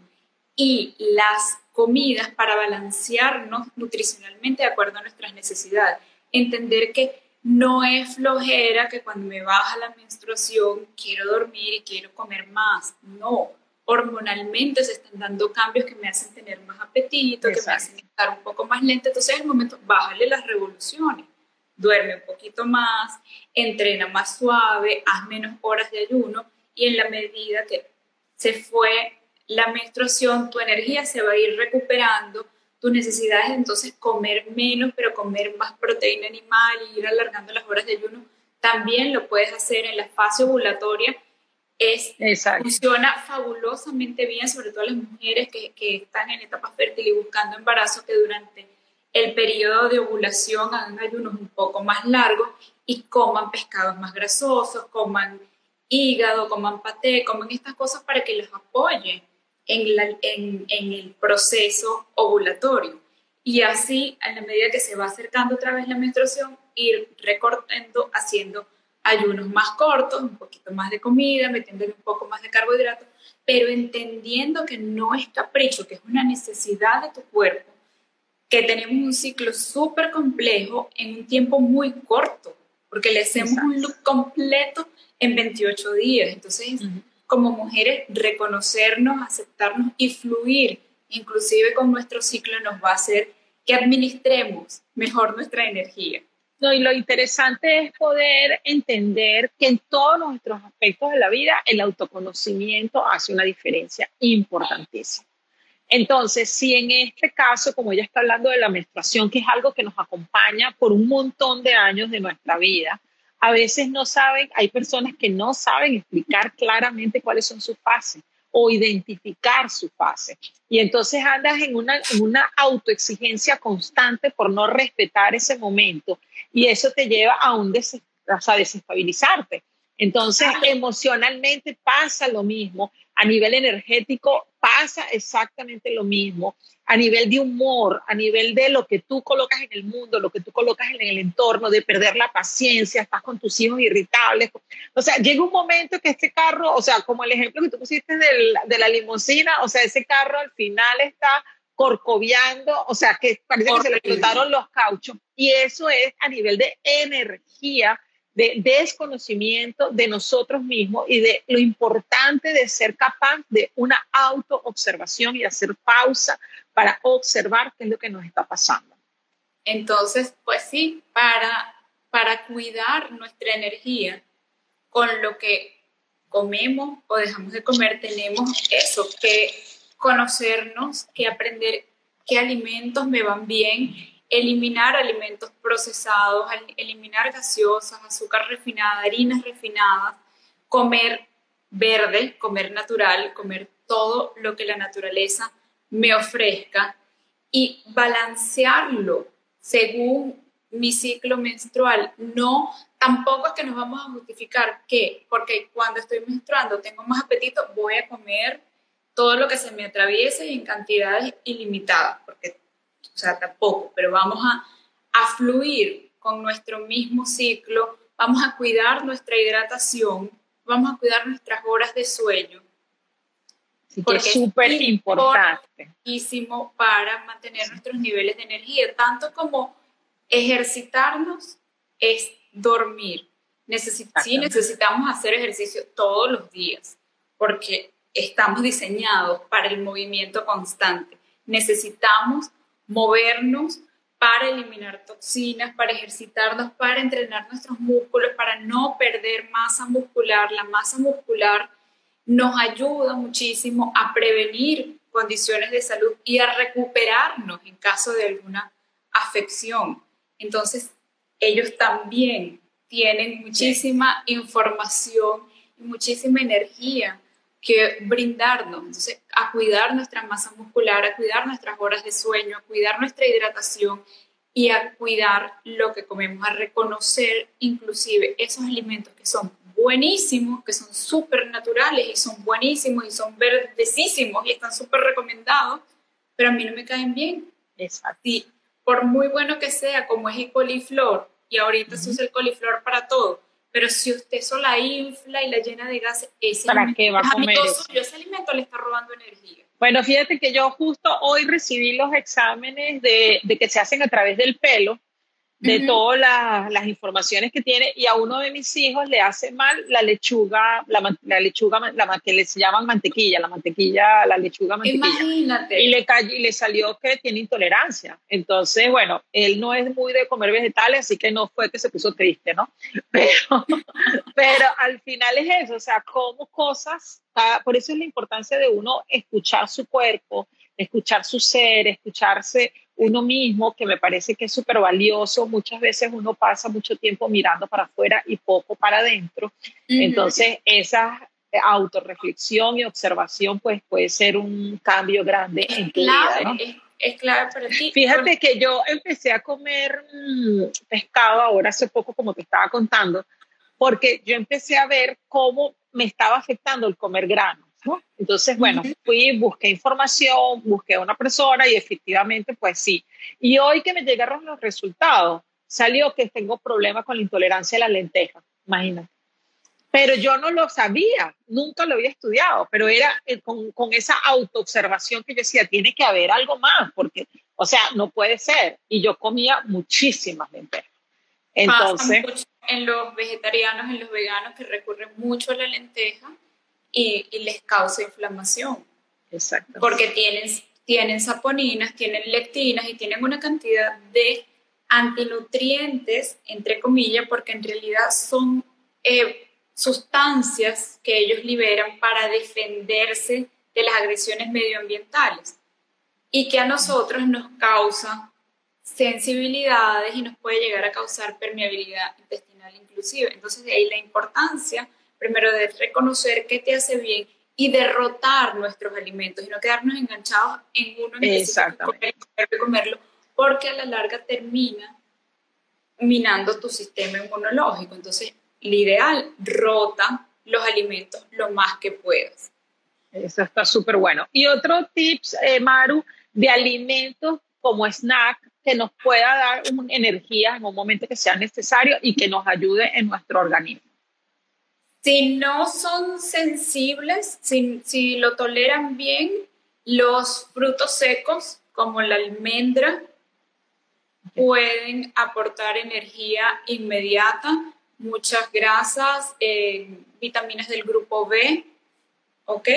y las comidas para balancearnos nutricionalmente de acuerdo a nuestras necesidades entender que no es flojera que cuando me baja la menstruación quiero dormir y quiero comer más. No, hormonalmente se están dando cambios que me hacen tener más apetito, que me hacen estar un poco más lenta. Entonces, en el momento, bájale las revoluciones. Duerme un poquito más, entrena más suave, haz menos horas de ayuno y en la medida que se fue la menstruación, tu energía se va a ir recuperando tu necesidad es entonces comer menos, pero comer más proteína animal y ir alargando las horas de ayuno, también lo puedes hacer en la fase ovulatoria. Es, funciona fabulosamente bien, sobre todo las mujeres que, que están en etapa fértil y buscando embarazo, que durante el periodo de ovulación, hagan ayunos un poco más largos y coman pescados más grasosos, coman hígado, coman paté, coman estas cosas para que los apoye en, en el proceso ovulatorio. Y así, a la medida que se va acercando otra vez la menstruación, ir recortando, haciendo ayunos más cortos, un poquito más de comida, metiéndole un poco más de carbohidratos, pero entendiendo que no es capricho, que es una necesidad de tu cuerpo, que tenemos un ciclo súper complejo en un tiempo muy corto, porque le hacemos un look completo en 28 días. Entonces, como mujeres, reconocernos, aceptarnos y fluir, inclusive con nuestro ciclo, nos va a hacer que administremos mejor nuestra energía. No, y lo interesante es poder entender que en todos nuestros aspectos de la vida el autoconocimiento hace una diferencia importantísima. Entonces, si en este caso, como ella está hablando de la menstruación, que es algo que nos acompaña por un montón de años de nuestra vida, a veces no saben, hay personas que no saben explicar claramente cuáles son sus fases o identificar su fase. Y entonces andas en una, en una autoexigencia constante por no respetar ese momento y eso te lleva a, un des, a desestabilizarte. Entonces, emocionalmente pasa lo mismo, a nivel energético pasa exactamente lo mismo, a nivel de humor, a nivel de lo que tú colocas en el mundo, lo que tú colocas en el entorno, de perder la paciencia, estás con tus hijos irritables. O sea, llega un momento que este carro, o sea, como el ejemplo que tú pusiste de la limusina, o sea, ese carro al final está corcoviando, o sea, que parece que se le explotaron los cauchos. Y eso es a nivel de energía de desconocimiento de nosotros mismos y de lo importante de ser capaz de una autoobservación y hacer pausa para observar qué es lo que nos está pasando. Entonces, pues sí, para, para cuidar nuestra energía con lo que comemos o dejamos de comer, tenemos eso, que conocernos, que aprender qué alimentos me van bien eliminar alimentos procesados, eliminar gaseosas, azúcar refinada, harinas refinadas, comer verde, comer natural, comer todo lo que la naturaleza me ofrezca y balancearlo según mi ciclo menstrual. No, tampoco es que nos vamos a justificar que, porque cuando estoy menstruando tengo más apetito, voy a comer todo lo que se me atraviese y en cantidades ilimitadas, porque o sea, tampoco, pero vamos a, a fluir con nuestro mismo ciclo, vamos a cuidar nuestra hidratación, vamos a cuidar nuestras horas de sueño. porque es súper importante. para mantener nuestros niveles de energía, tanto como ejercitarnos es dormir. sí necesitamos hacer ejercicio todos los días, porque estamos diseñados para el movimiento constante. Necesitamos movernos para eliminar toxinas, para ejercitarnos, para entrenar nuestros músculos, para no perder masa muscular. La masa muscular nos ayuda muchísimo a prevenir condiciones de salud y a recuperarnos en caso de alguna afección. Entonces, ellos también tienen muchísima información y muchísima energía que brindarnos, entonces, a cuidar nuestra masa muscular, a cuidar nuestras horas de sueño, a cuidar nuestra hidratación y a cuidar lo que comemos, a reconocer inclusive esos alimentos que son buenísimos, que son súper naturales y son buenísimos y son verdecísimos y están súper recomendados, pero a mí no me caen bien. Exacto. Y por muy bueno que sea, como es el coliflor, y ahorita se usa el coliflor para todo, pero si usted solo la infla y la llena de gas, ese ¿Para qué va a comer eso? ese alimento le está robando energía. Bueno, fíjate que yo justo hoy recibí los exámenes de, de que se hacen a través del pelo de todas las informaciones que tiene y a uno de mis hijos le hace mal la lechuga, la, la lechuga, la que les llaman mantequilla, la mantequilla, la lechuga mantequilla. Imagínate. Y le, y le salió que tiene intolerancia. Entonces, bueno, él no es muy de comer vegetales, así que no fue que se puso triste, ¿no? Pero, pero al final es eso, o sea, como cosas, por eso es la importancia de uno escuchar su cuerpo, escuchar su ser, escucharse uno mismo, que me parece que es súper valioso. Muchas veces uno pasa mucho tiempo mirando para afuera y poco para adentro. Entonces, esa autorreflexión y observación, pues puede ser un cambio grande en tu vida. es clave para ti? Fíjate que yo empecé a comer mm, pescado ahora hace poco, como te estaba contando, porque yo empecé a ver cómo me estaba afectando el comer granos. ¿No? Entonces, bueno, fui, busqué información, busqué a una persona y efectivamente, pues sí. Y hoy que me llegaron los resultados, salió que tengo problemas con la intolerancia a la lenteja, imagínate. Pero yo no lo sabía, nunca lo había estudiado, pero era eh, con, con esa autoobservación que yo decía, tiene que haber algo más, porque, o sea, no puede ser. Y yo comía muchísimas lentejas. Entonces, en los vegetarianos, en los veganos que recurren mucho a la lenteja y, les causa inflamación. Exacto. Porque tienen, tienen saponinas, tienen lectinas y tienen una cantidad de antinutrientes, entre comillas, porque en realidad son eh, sustancias que ellos liberan para defenderse de las agresiones medioambientales y que a nosotros nos causa sensibilidades y nos puede llegar a causar permeabilidad intestinal inclusive. Entonces de ahí la importancia primero de reconocer qué te hace bien y derrotar nuestros alimentos y no quedarnos enganchados en uno en Exactamente. comerlo, porque a la larga termina minando tu sistema inmunológico. Entonces, lo ideal, rota los alimentos lo más que puedas. Eso está súper bueno. Y otro tips, eh, Maru, de alimentos como snack que nos pueda dar energía en un momento que sea necesario y que nos ayude en nuestro organismo. Si no son sensibles, si, si lo toleran bien, los frutos secos como la almendra pueden aportar energía inmediata, muchas grasas, eh, vitaminas del grupo B, ¿ok?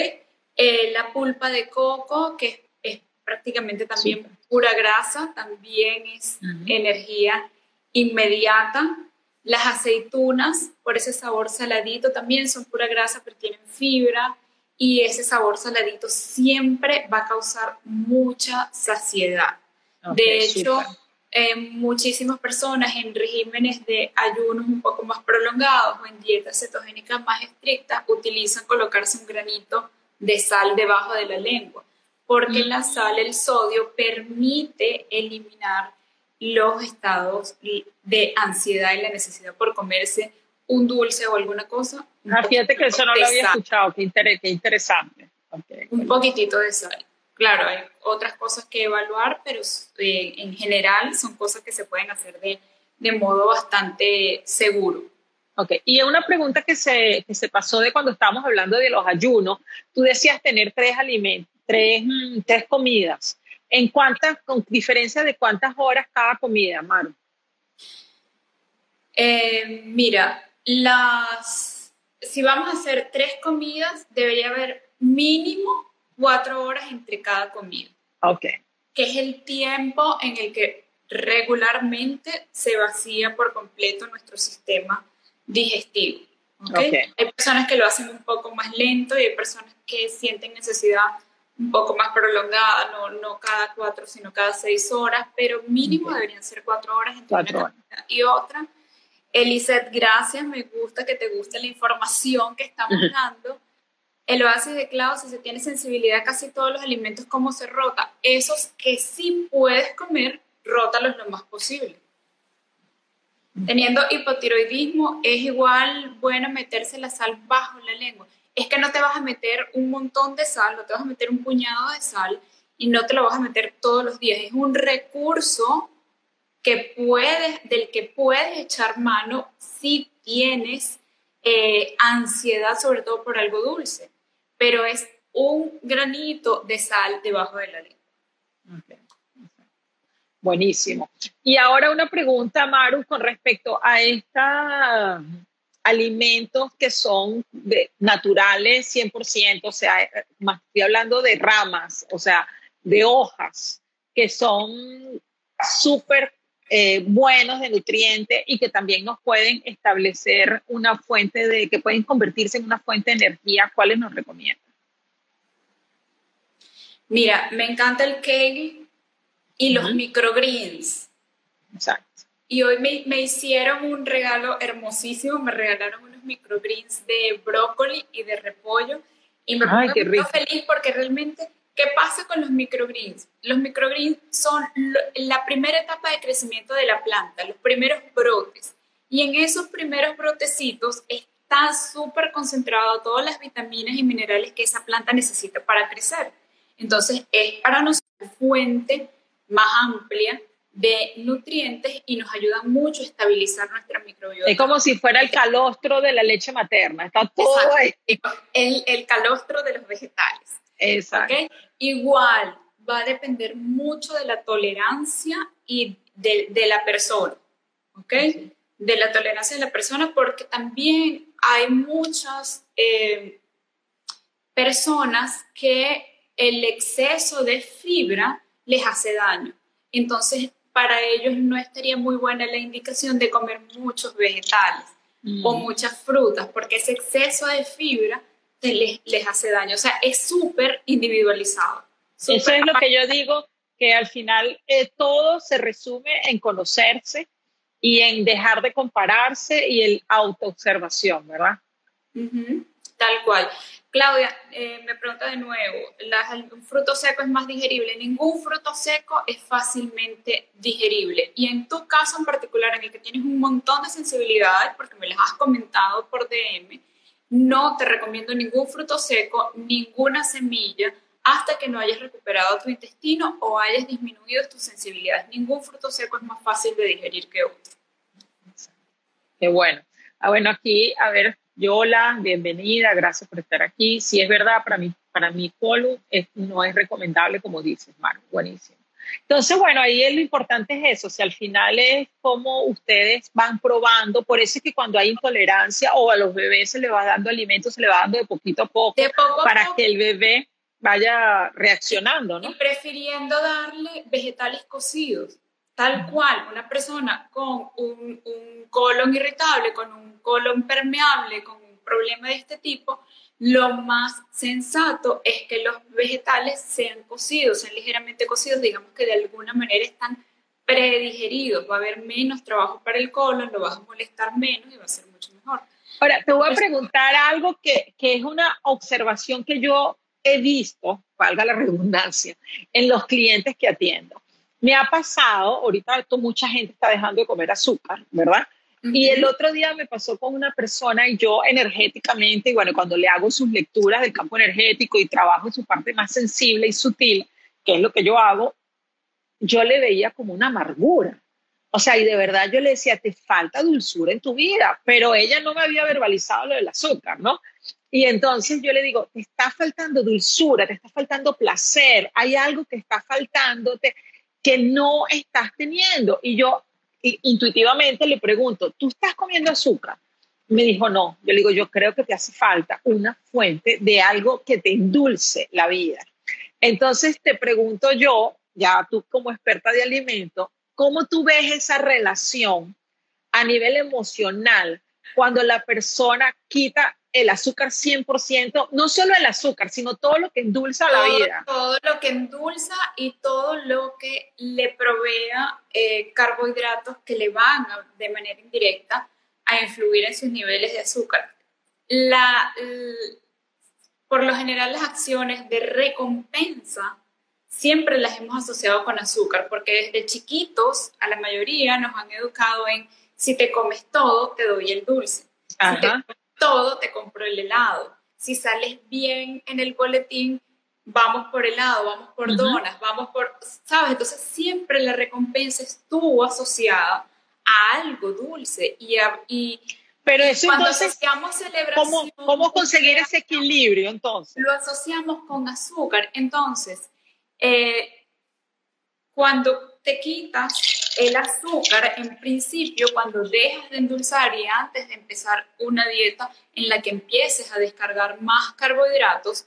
Eh, la pulpa de coco, que es, prácticamente también pura grasa, también es energía inmediata. Las aceitunas, por ese sabor saladito, también son pura grasa, pero tienen fibra y ese sabor saladito siempre va a causar mucha saciedad. de hecho, eh, muchísimas personas en regímenes de ayunos un poco más prolongados o en dietas cetogénicas más estrictas utilizan colocarse un granito de sal debajo de la lengua, porque la sal, el sodio, permite eliminar los estados de ansiedad y la necesidad por comerse un dulce o alguna cosa. Ah, fíjate que eso no lo había escuchado, qué, interesante. Un poquitito de sal. Claro, hay otras cosas que evaluar, pero eh, en general son cosas que se pueden hacer de, de modo bastante seguro. Ok, y una pregunta que se, que se pasó de cuando estábamos hablando de los ayunos, tú decías tener tres alimentos, tres, mm, tres comidas. ¿En cuántas, con diferencia de cuántas horas cada comida, Maru? Eh, mira, las, si vamos a hacer tres comidas, debería haber mínimo cuatro horas entre cada comida. Ok. Que es el tiempo en el que regularmente se vacía por completo nuestro sistema digestivo. ¿okay? Hay personas que lo hacen un poco más lento y hay personas que sienten necesidad un poco más prolongada, no, no cada cuatro, sino cada seis horas, pero mínimo deberían ser cuatro horas entre una y otra. Eliseth, gracias, me gusta que te guste la información que estamos dando. El oasis de clavo, si se tiene sensibilidad a casi todos los alimentos, ¿cómo se rota? Esos que sí puedes comer, rótalos lo más posible. Teniendo hipotiroidismo, es igual bueno meterse la sal bajo la lengua. Es que no te vas a meter un montón de sal, no te vas a meter un puñado de sal y no te lo vas a meter todos los días. Es un recurso que puedes, del que puedes echar mano si tienes eh, ansiedad, sobre todo por algo dulce, pero es un granito de sal debajo de la lengua. Buenísimo. Y ahora una pregunta, Maru, con respecto a estos alimentos que son naturales 100%, o sea, más estoy hablando de ramas, o sea, de hojas, que son súper eh, buenos de nutrientes y que también nos pueden establecer una fuente de, que pueden convertirse en una fuente de energía. ¿Cuáles nos recomiendan? Mira, me encanta el kale y los microgreens. Exacto. Y hoy me, me, hicieron un regalo hermosísimo, me regalaron unos microgreens de brócoli y de repollo y me Ay, muy feliz porque realmente ¿Qué pasa con los microgreens? Los microgreens son la primera etapa de crecimiento de la planta, los primeros brotes. Y en esos primeros brotecitos está súper concentrado todas las vitaminas y minerales que esa planta necesita para crecer. Entonces, es para nosotros una fuente más amplia de nutrientes y nos ayuda mucho a estabilizar nuestra microbiota. Es como si fuera el calostro de la leche materna, está todo ahí. El, el calostro de los vegetales. Exacto. Igual, va a depender mucho de la tolerancia y de, de la persona, ¿ok? De la tolerancia de la persona, porque también hay muchas eh, personas que el exceso de fibra les hace daño. Entonces, para ellos no estaría muy buena la indicación de comer muchos vegetales o mm. muchas frutas, porque ese exceso de fibra les, les hace daño. O sea, es súper individualizado. Eso es lo que yo digo, que al final eh, todo se resume en conocerse y en dejar de compararse y el autoobservación, ¿verdad? Tal cual. Claudia, eh, me pregunta de nuevo, ¿un fruto seco es más digerible? Ningún fruto seco es fácilmente digerible. Y en tu caso en particular, en el que tienes un montón de sensibilidades, porque me las has comentado por DM, no te recomiendo ningún fruto seco, ninguna semilla, hasta que no hayas recuperado tu intestino o hayas disminuido tus sensibilidades. Ningún fruto seco es más fácil de digerir que otro. Qué bueno. Ah, bueno, aquí, a ver, Yola, bienvenida, gracias por estar aquí. Si es verdad, para mí, para mi colon no es recomendable, como dices, Marco, buenísimo. Entonces, bueno, ahí lo importante es eso, o sea, al final es cómo ustedes van probando, por eso es que cuando hay intolerancia o a los bebés se le va dando alimentos, se le va dando de poquito a poco, para que el bebé vaya reaccionando, ¿no? Y prefiriendo darle vegetales cocidos, tal cual, una persona con un, un colon irritable, con un colon permeable, con un problema de este tipo, lo más sensato es que los vegetales sean cocidos, sean ligeramente cocidos, digamos que de alguna manera están predigeridos, va a haber menos trabajo para el colon, lo vas a molestar menos y va a ser mucho mejor. Ahora, te voy a preguntar algo que, que es una observación que yo he visto, valga la redundancia, en los clientes que atiendo. Me ha pasado, ahorita mucha gente está dejando de comer azúcar, ¿verdad? Y el otro día me pasó con una persona y yo energéticamente, y bueno, cuando le hago sus lecturas del campo energético y trabajo en su parte más sensible y sutil, que es lo que yo hago, yo le veía como una amargura. O sea, y de verdad yo le decía, te falta dulzura en tu vida, pero ella no me había verbalizado lo del azúcar, ¿no? Y entonces yo le digo, te está faltando dulzura, te está faltando placer, hay algo que está faltándote que no estás teniendo. Y yo intuitivamente le pregunto, ¿tú estás comiendo azúcar? Me dijo, no. Yo le digo, yo creo que te hace falta una fuente de algo que te endulce la vida. Entonces te pregunto yo, ya tú como experta de alimento, ¿cómo tú ves esa relación a nivel emocional cuando la persona quita el azúcar 100%, no solo el azúcar, sino todo lo que endulza la vida. Todo lo que endulza y todo lo que le provea eh, carbohidratos que le van de manera indirecta a influir en sus niveles de azúcar. La, por lo general las acciones de recompensa siempre las hemos asociado con azúcar, porque desde chiquitos a la mayoría nos han educado en si te comes todo, te doy el dulce. Ajá todo, te compro el helado. Si sales bien en el boletín, vamos por helado, vamos por donas, vamos por, ¿sabes? Entonces siempre la recompensa estuvo asociada a algo dulce y, y pero eso cuando asociamos celebración, ¿cómo, ¿cómo, conseguir ese equilibrio entonces? Lo asociamos con azúcar. Entonces, eh, cuando te quitas el azúcar, en principio, cuando dejas de endulzar y antes de empezar una dieta en la que empieces a descargar más carbohidratos,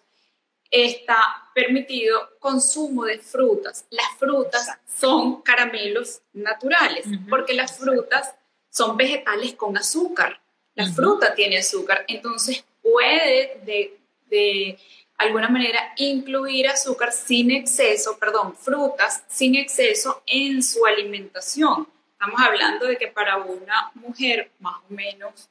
está permitido consumo de frutas. Las frutas son caramelos naturales, porque las frutas son vegetales con azúcar. La fruta tiene azúcar, entonces puede de, de alguna manera incluir azúcar sin exceso, perdón, frutas sin exceso en su alimentación. Estamos hablando de que para una mujer más o menos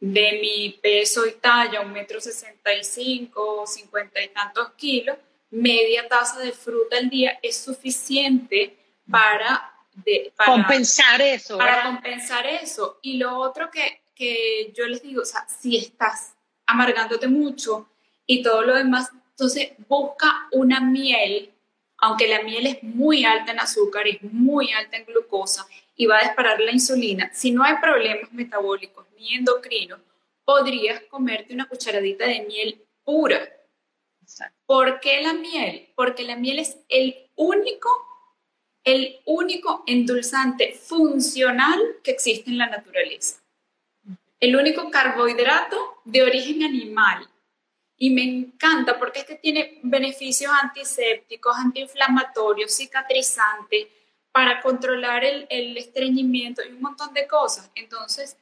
de mi peso y talla, un metro sesenta y cinco, cincuenta y tantos kilos, media taza de fruta al día es suficiente para, compensar eso. Para compensar eso. Y lo otro que, que yo les digo, o sea, si estás amargándote mucho y todo lo demás, entonces busca una miel, aunque la miel es muy alta en azúcar, es muy alta en glucosa y va a disparar la insulina. Si no hay problemas metabólicos ni endocrinos, podrías comerte una cucharadita de miel pura. ¿Por qué la miel? Porque la miel es el único, el único endulzante funcional que existe en la naturaleza. El único carbohidrato de origen animal. Y me encanta porque este tiene beneficios antisépticos, antiinflamatorios, cicatrizantes, para controlar el, el estreñimiento y un montón de cosas. Entonces,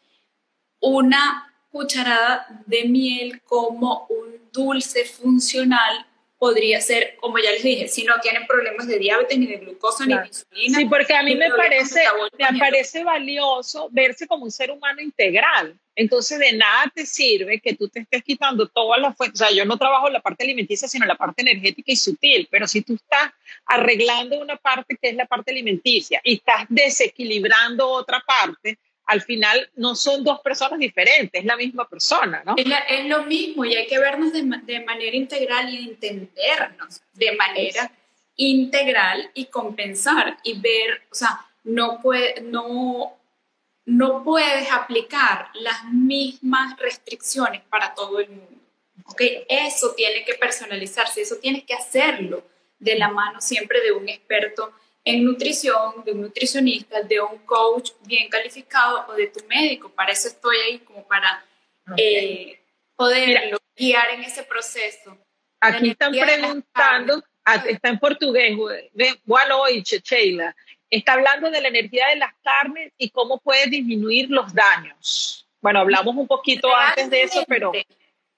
una cucharada de miel como un dulce funcional podría ser, como ya les dije, si no tienen problemas de diabetes, ni de glucosa, ni de insulina. Sí, porque a mí me parece, me parece valioso verse como un ser humano integral. Entonces, de nada te sirve que tú te estés quitando todas las fuentes. O sea, yo no trabajo la parte alimenticia, sino la parte energética y sutil. Pero si tú estás arreglando una parte que es la parte alimenticia y estás desequilibrando otra parte, al final no son dos personas diferentes, es la misma persona, ¿no? Es, lo mismo y hay que vernos de, manera integral y entendernos de manera integral y compensar y ver, o sea, no, puede, no, no puedes aplicar las mismas restricciones para todo el mundo. ¿okay? Eso tiene que personalizarse, eso tienes que hacerlo de la mano siempre de un experto en nutrición, de un nutricionista, de un coach bien calificado o de tu médico. Para eso estoy ahí, como para eh, poderlo guiar en ese proceso. Aquí están preguntando, ah, está en portugués, boa noite, Sheila. Está hablando de la energía de las carnes y cómo puede disminuir los daños. Bueno, hablamos un poquito antes de eso, pero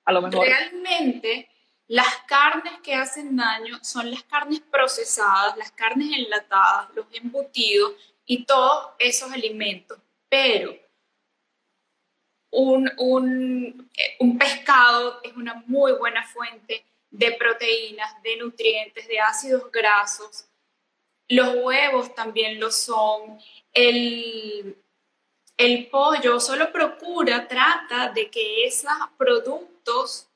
a lo mejor. Realmente las carnes que hacen daño son las carnes procesadas, las carnes enlatadas, los embutidos y todos esos alimentos. Pero un, un, pescado es una muy buena fuente de proteínas, de nutrientes, de ácidos grasos. Los huevos también lo son. El, el pollo solo procura, trata de que esos productos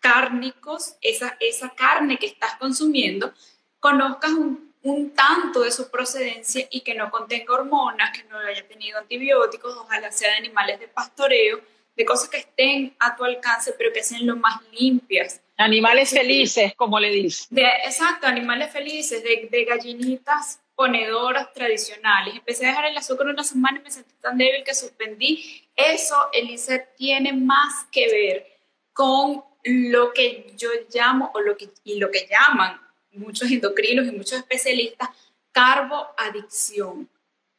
cárnicos, esa, esa carne que estás consumiendo, conozcas un, un, tanto de su procedencia y que no contenga hormonas, que no haya tenido antibióticos, ojalá sea de animales de pastoreo, de cosas que estén a tu alcance, pero que sean lo más limpias. Animales felices, como le dices. exacto, animales felices, de, de, gallinitas ponedoras tradicionales. Empecé a dejar el azúcar una semana y me sentí tan débil que suspendí. Eso, Elise, tiene más que ver con lo que yo llamo, o lo que, y lo que llaman muchos endocrinos y muchos especialistas, carboadicción,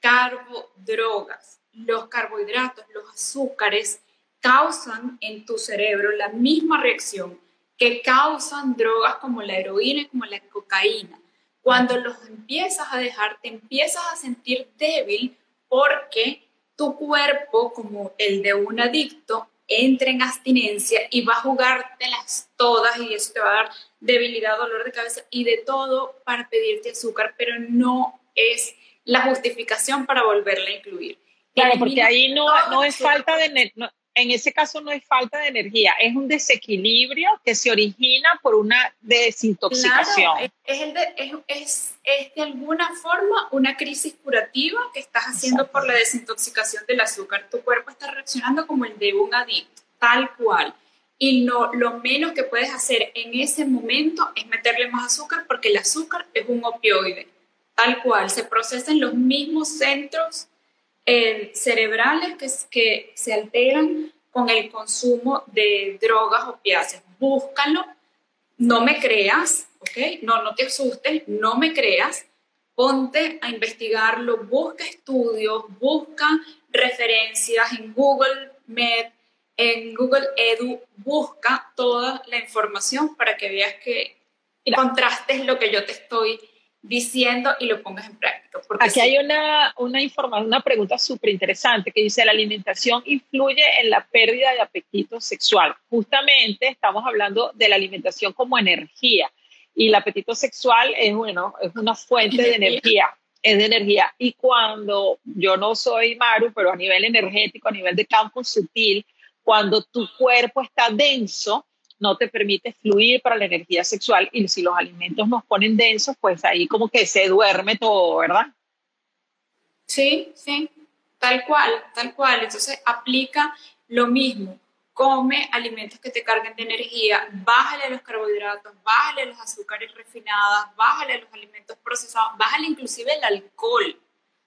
carbodrogas. Los carbohidratos, los azúcares, causan en tu cerebro la misma reacción que causan drogas como la heroína y como la cocaína. Cuando los empiezas a dejar, te empiezas a sentir débil porque tu cuerpo, como el de un adicto, entra en abstinencia y va a jugártelas todas y eso te va a dar debilidad, dolor de cabeza y de todo para pedirte azúcar, pero no es la justificación para volverla a incluir. Claro, porque ahí no, no es falta de, en ese caso no es falta de energía, es un desequilibrio que se origina por una desintoxicación. es, es, es, de alguna forma una crisis curativa que estás haciendo por la desintoxicación del azúcar. Tu cuerpo está reaccionando como el de un adicto, tal cual. Y no, lo menos que puedes hacer en ese momento es meterle más azúcar porque el azúcar es un opioide, tal cual. Se procesa en los mismos centros cerebrales que, que se alteran con el consumo de drogas opiáceas. Búscalo, no me creas, ¿ok? No, no te asustes, no me creas. Ponte a investigarlo, busca estudios, busca referencias en Google Med, en Google Edu, busca toda la información para que veas que contrastes lo que yo te estoy diciendo y lo pongas en práctica. Aquí hay una, una, información, una pregunta súper interesante que dice, ¿la alimentación influye en la pérdida de apetito sexual? Justamente estamos hablando de la alimentación como energía. Y el apetito sexual es, bueno, es una fuente de energía, es de energía. Y cuando yo no soy Maru, pero a nivel energético, a nivel de campo sutil, cuando tu cuerpo está denso, no te permite fluir para la energía sexual y si los alimentos nos ponen densos, pues ahí como que se duerme todo, ¿verdad? Sí, sí, tal cual, tal cual. Entonces aplica lo mismo. Come alimentos que te carguen de energía, bájale los carbohidratos, bájale los azúcares refinadas, bájale los alimentos procesados, bájale inclusive el alcohol.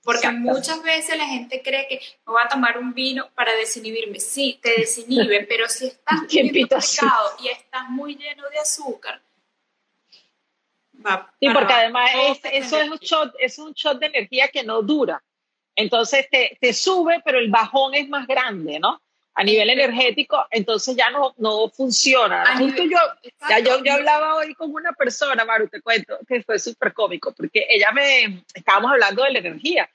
Porque muchas veces la gente cree que me voy a tomar un vino para desinhibirme. Sí, te desinhibe, pero si estás muy intoxicado y estás muy lleno de azúcar, va. Sí, porque además eso es un, shot, es un shot de energía que no dura. Entonces te, te sube, pero el bajón es más grande, ¿no? a nivel energético, entonces ya no, no funciona. Justo yo, ya yo, yo hablaba hoy con una persona, Maru, te cuento, que fue súper cómico, porque ella me, estábamos hablando de la energía,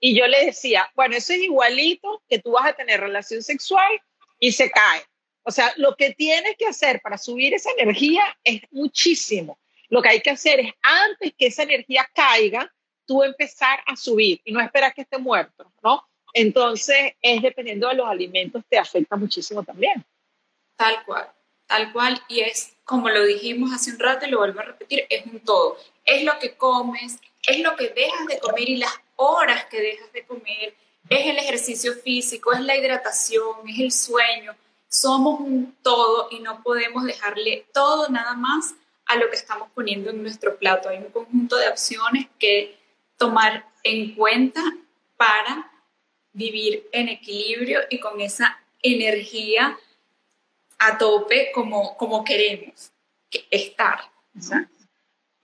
y yo le decía, bueno, eso es igualito que tú vas a tener relación sexual y se cae. O sea, lo que tienes que hacer para subir esa energía es muchísimo. Lo que hay que hacer es, antes que esa energía caiga, tú empezar a subir y no esperar que esté muerto, ¿no? Entonces, es dependiendo de los alimentos, te afecta muchísimo también. Tal cual, tal cual. Y es, como lo dijimos hace un rato y lo vuelvo a repetir, es un todo. Es lo que comes, es lo que dejas de comer y las horas que dejas de comer, es el ejercicio físico, es la hidratación, es el sueño. Somos un todo y no podemos dejarle todo nada más a lo que estamos poniendo en nuestro plato. Hay un conjunto de opciones que tomar en cuenta para vivir en equilibrio y con esa energía a tope como, como queremos estar.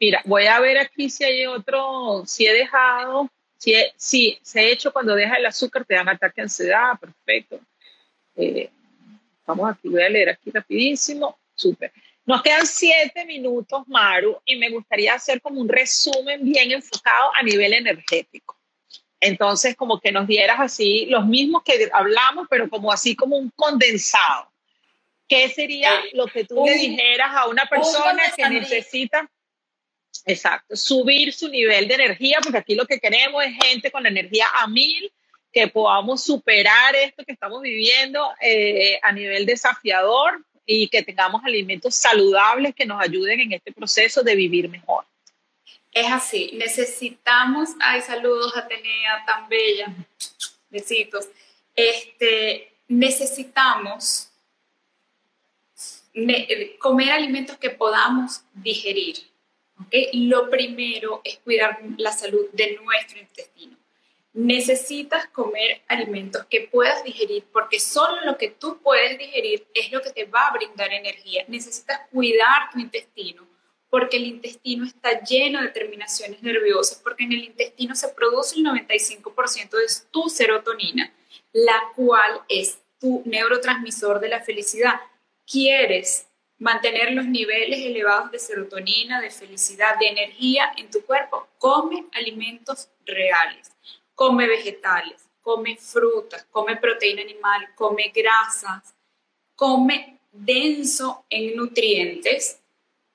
Mira, voy a ver aquí si hay otro, si he dejado Sí, se ha hecho cuando deja el azúcar, te dan ataque de ansiedad, perfecto. Eh, vamos aquí, voy a leer aquí rapidísimo. Súper. Nos quedan siete minutos, Maru, y me gustaría hacer como un resumen bien enfocado a nivel energético. Entonces, como que nos dieras así los mismos que hablamos, pero como así como un condensado. ¿Qué sería lo que tú le dijeras a una persona que necesita Exacto, subir su nivel de energía, porque aquí lo que queremos es gente con energía a mil, que podamos superar esto que estamos viviendo eh, a nivel desafiador y que tengamos alimentos saludables que nos ayuden en este proceso de vivir mejor. Es así, necesitamos, ay, saludos Atenea, tan bella, besitos, este, necesitamos comer alimentos que podamos digerir lo primero es cuidar la salud de nuestro intestino. Necesitas comer alimentos que puedas digerir porque solo lo que tú puedes digerir es lo que te va a brindar energía. Necesitas cuidar tu intestino porque el intestino está lleno de terminaciones nerviosas, porque en el intestino se produce el 95% de tu serotonina, la cual es tu neurotransmisor de la felicidad. Quieres mantener los niveles elevados de serotonina, de felicidad, de energía en tu cuerpo, come alimentos reales, come vegetales, come frutas, come proteína animal, come grasas, come denso en nutrientes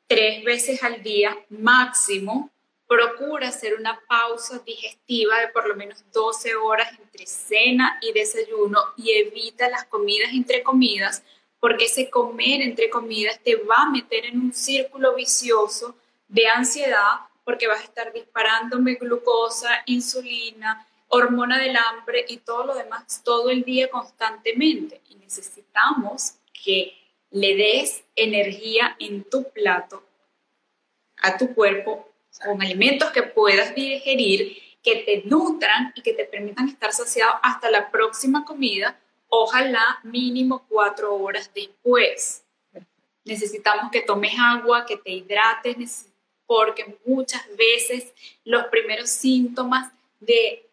tres veces al día máximo. Procura hacer una pausa digestiva de por lo menos 12 horas entre cena y desayuno y evita las comidas entre comidas porque ese comer entre comidas te va a meter en un círculo vicioso de ansiedad, porque vas a estar disparándome glucosa, insulina, hormona del hambre y todo lo demás todo el día constantemente. Y necesitamos que le des energía en tu plato a tu cuerpo con alimentos que puedas digerir, que te nutran y que te permitan estar saciado hasta la próxima comida ojalá mínimo cuatro horas después. Necesitamos que tomes agua, que te hidrates, porque muchas veces los primeros síntomas de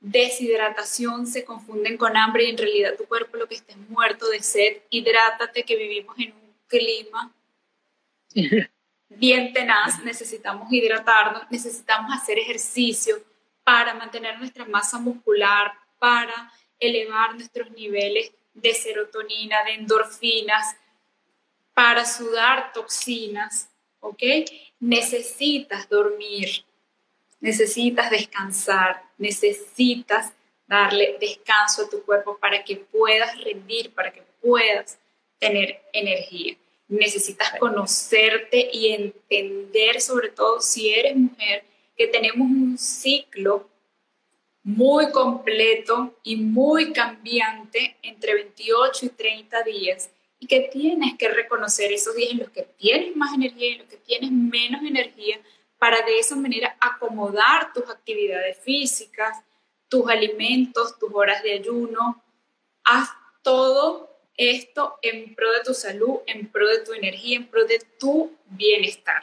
deshidratación se confunden con hambre y en realidad tu cuerpo lo que está es muerto de sed. Hidrátate, que vivimos en un clima bien tenaz, necesitamos hidratarnos, necesitamos hacer ejercicio para mantener nuestra masa muscular, para elevar nuestros niveles de serotonina, de endorfinas, para sudar toxinas, ¿ok? Necesitas dormir, necesitas descansar, necesitas darle descanso a tu cuerpo para que puedas rendir, para que puedas tener energía. Necesitas conocerte y entender, sobre todo si eres mujer, que tenemos un ciclo muy completo y muy cambiante entre 28 y 30 días y que tienes que reconocer esos días en los que tienes más energía y en los que tienes menos energía para de esa manera acomodar tus actividades físicas, tus alimentos, tus horas de ayuno. Haz todo esto en pro de tu salud, en pro de tu energía, en pro de tu bienestar.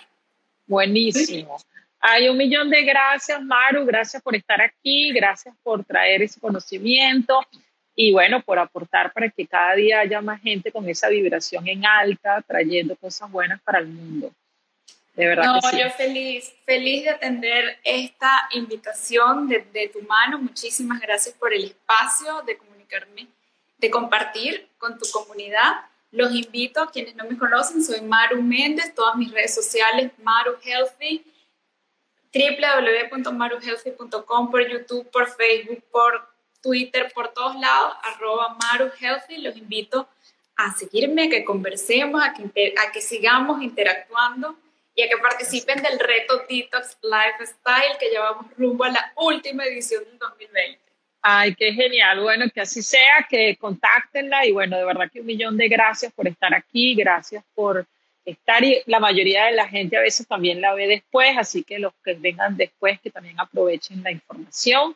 Buenísimo. Hay un millón de gracias, Maru. Gracias por estar aquí. Gracias por traer ese conocimiento y bueno, por aportar para que cada día haya más gente con esa vibración en alta, trayendo cosas buenas para el mundo. De verdad. No, yo feliz, feliz de atender esta invitación de, de tu mano. Muchísimas gracias por el espacio de comunicarme de compartir con tu comunidad. Los invito, quienes no me conocen, soy Maru Méndez, todas mis redes sociales, Maru Healthy, www.maruhealthy.com, por YouTube, por Facebook, por Twitter, por todos lados, arroba Maru Healthy. Los invito a seguirme, a que conversemos, a que, a que sigamos interactuando y a que participen del reto Detox Lifestyle que llevamos rumbo a la última edición del 2020. Ay, qué genial. Bueno, que así sea, que contáctenla y bueno, de verdad que un millón de gracias por estar aquí, gracias por estar y la mayoría de la gente a veces también la ve después, así que los que vengan después que también aprovechen la información.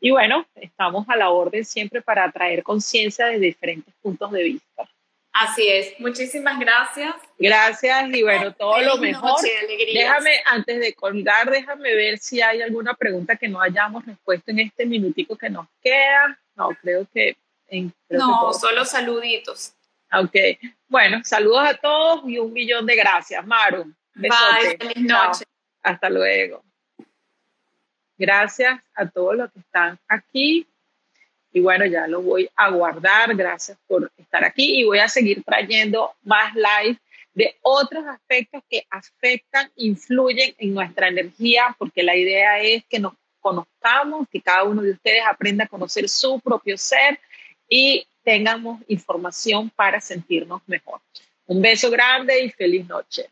Y bueno, estamos a la orden siempre para traer conciencia desde diferentes puntos de vista. Así es, muchísimas gracias. Gracias y bueno, todo lo mejor. déjame, antes de colgar, déjame ver si hay alguna pregunta que no hayamos respuesto en este minutico que nos queda. No, creo que... no, solo saluditos. Ok, bueno, saludos a todos y un millón de gracias, Maru. Bye, feliz noche. Hasta luego. Gracias a todos los que están aquí. Y bueno, ya lo voy a guardar. Gracias por estar aquí y voy a seguir trayendo más live de otros aspectos que afectan, influyen en nuestra energía, porque la idea es que nos conozcamos, que cada uno de ustedes aprenda a conocer su propio ser y tengamos información para sentirnos mejor. Un beso grande y feliz noche.